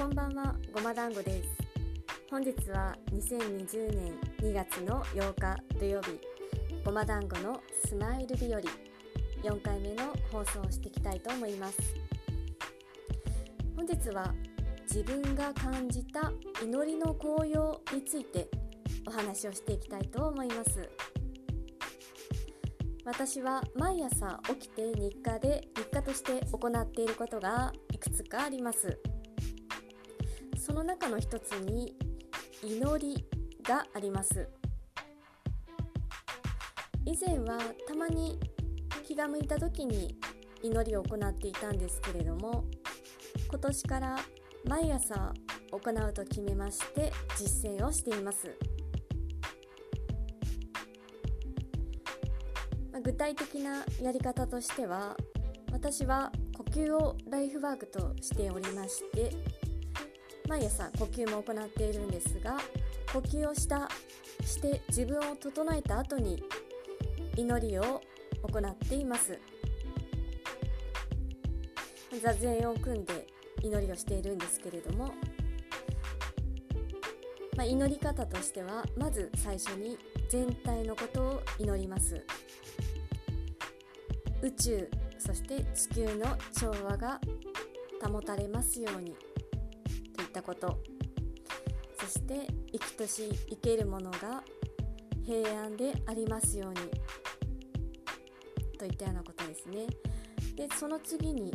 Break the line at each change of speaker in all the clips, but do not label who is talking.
こんばんは、ごま団子です。本日は2020年2月の8日土曜日、ごま団子のスマイル日和4回目の放送をしていきたいと思います。本日は自分が感じた祈りの効用についてお話をしていきたいと思います。私は毎朝起きて日課で日課として行っていることがいくつかありますその中の一つに祈りがあります。以前はたまに気が向いた時に祈りを行っていたんですけれども今年から毎朝行うと決めまして実践をしています。具体的なやり方としては私は呼吸をライフワークとしておりまして毎朝呼吸も行っているんですが呼吸をしたして自分を整えた後に祈りを行っています。座禅を組んで祈りをしているんですけれども、まあ、祈り方としてはまず最初に全体のことを祈ります。宇宙そして地球の調和が保たれますように。といったこと。そして生きとし生けるものが平安でありますように。といったようなことですね。でその次に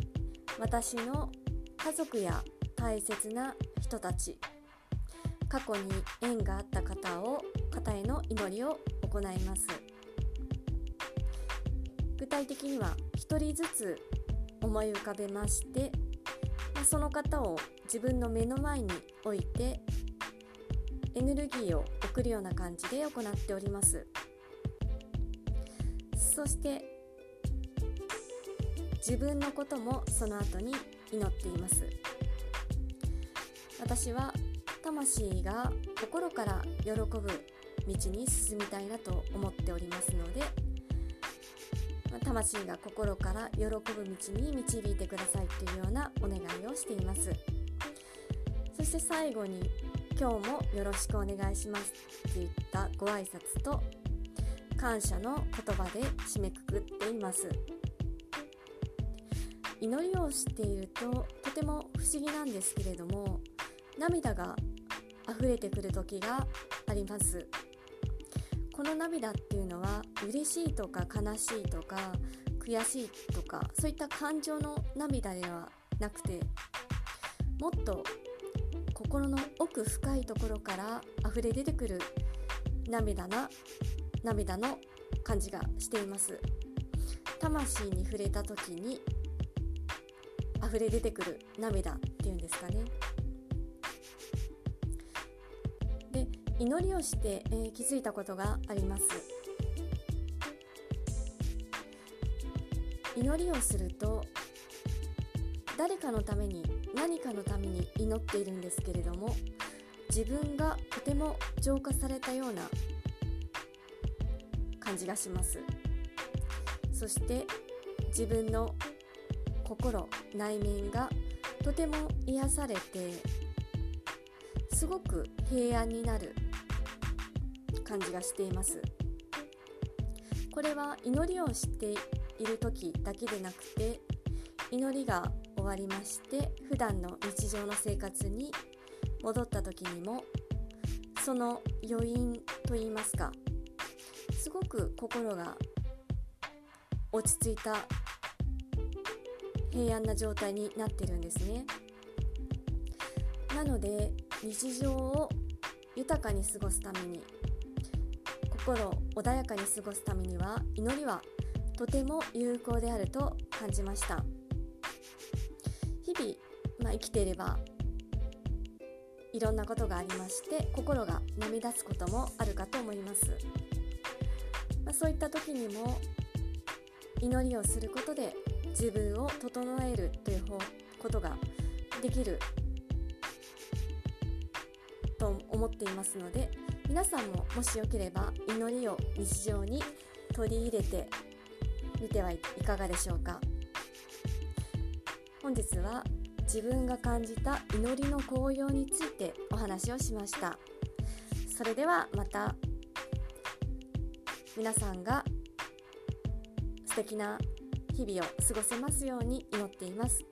私の家族や大切な人たち。過去に縁があった方を方への祈りを行います。具体的には1人ずつ思い浮かべまして、その方を自分の目の前に置いてエネルギーを送るような感じで行っております。そして自分のこともその後に祈っています。私は魂が心から喜ぶ道に進みたいなと思っておりますので魂が心から喜ぶ道に導いてくださいというようなお願いをしています。そして最後に今日もよろしくお願いしますといったご挨拶と感謝の言葉で締めくくっています。祈りをしているととても不思議なんですけれども涙が溢れてくる時があります。この涙っていうのは嬉しいとか悲しいとか悔しいとかそういった感情の涙ではなくてもっと心の奥深いところから溢れ出てくる涙な涙の感じがしています。魂に触れた時に溢れ出てくる涙っていうんですかね。祈りをして、えー、気づいたことがあります。祈りをすると誰かのために何かのために祈っているんですけれども自分がとても浄化されたような感じがします。そして自分の心内面がとても癒されてすごく平安になる感じがしています。これは祈りをしている時だけでなくて祈りが終わりまして普段の日常の生活に戻った時にもその余韻といいますかすごく心が落ち着いた平安な状態になってるんですね。なので日常を豊かに過ごすために。心穏やかに過ごすためには祈りはとても有効であると感じました。日々、まあ、生きていればいろんなことがありまして心が波立つこともあるかと思います、まあ、そういった時にも祈りをすることで自分を整えるということができると思っていますので皆さんももしよければ祈りを日常に取り入れてみてはいかがでしょうか。本日は自分が感じた祈りの効用についてお話をしました。それではまた皆さんが素敵な日々を過ごせますように祈っています。